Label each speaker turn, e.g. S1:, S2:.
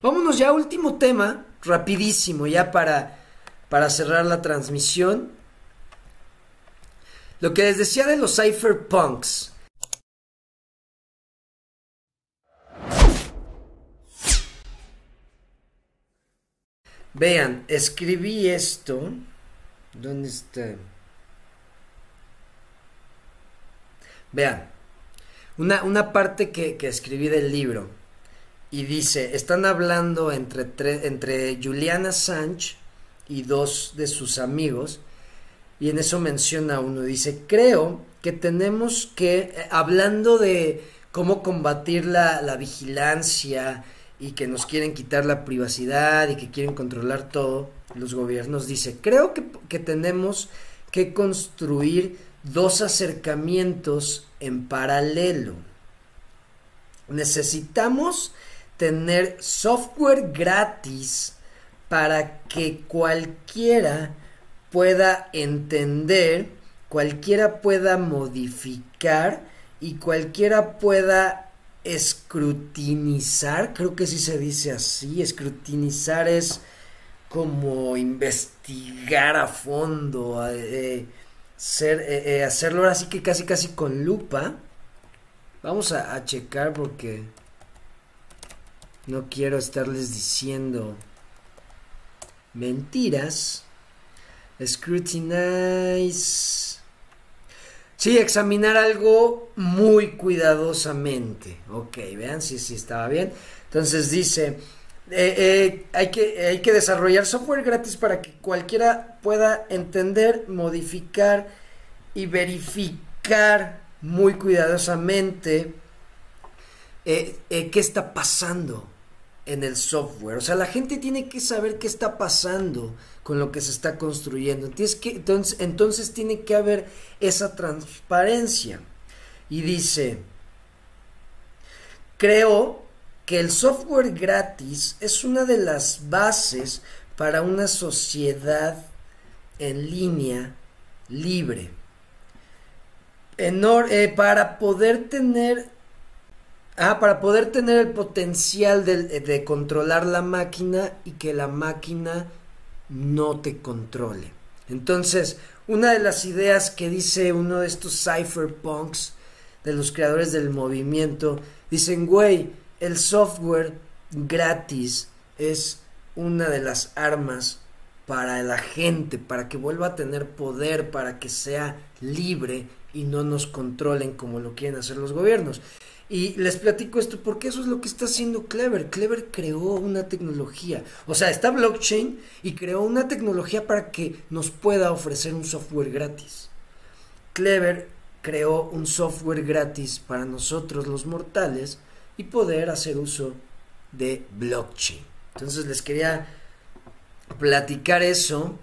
S1: Vámonos ya, último tema, rapidísimo, ya para, para cerrar la transmisión. Lo que les decía de los cypherpunks. Vean, escribí esto. ¿Dónde está? Vean, una, una parte que, que escribí del libro y dice, están hablando entre, entre Juliana Sánchez y dos de sus amigos, y en eso menciona uno, dice, creo que tenemos que, eh, hablando de cómo combatir la, la vigilancia y que nos quieren quitar la privacidad y que quieren controlar todo, los gobiernos, dice, creo que, que tenemos que construir dos acercamientos en paralelo. Necesitamos tener software gratis para que cualquiera pueda entender, cualquiera pueda modificar y cualquiera pueda escrutinizar, creo que sí se dice así, escrutinizar es como investigar a fondo, eh, eh, eh, hacerlo ahora sí que casi casi con lupa. Vamos a, a checar porque no quiero estarles diciendo mentiras. Scrutinize. Sí, examinar algo muy cuidadosamente. Ok, vean si sí, estaba bien. Entonces dice, eh, eh, hay, que, hay que desarrollar software gratis para que cualquiera pueda entender, modificar y verificar muy cuidadosamente eh, qué está pasando en el software. O sea, la gente tiene que saber qué está pasando con lo que se está construyendo. que, entonces, entonces tiene que haber esa transparencia. Y dice, creo que el software gratis es una de las bases para una sociedad en línea libre. Eh, para poder tener Ah, para poder tener el potencial de, de, controlar la máquina y que la máquina no te controle. Entonces, una de las ideas que dice uno de estos cypherpunks, de los creadores del movimiento, dicen, güey, el software gratis es una de las armas para la gente, para que vuelva a tener poder, para que sea libre y no nos controlen como lo quieren hacer los gobiernos. Y les platico esto porque eso es lo que está haciendo Clever. Clever creó una tecnología. O sea, está blockchain y creó una tecnología para que nos pueda ofrecer un software gratis. Clever creó un software gratis para nosotros los mortales y poder hacer uso de blockchain. Entonces les quería platicar eso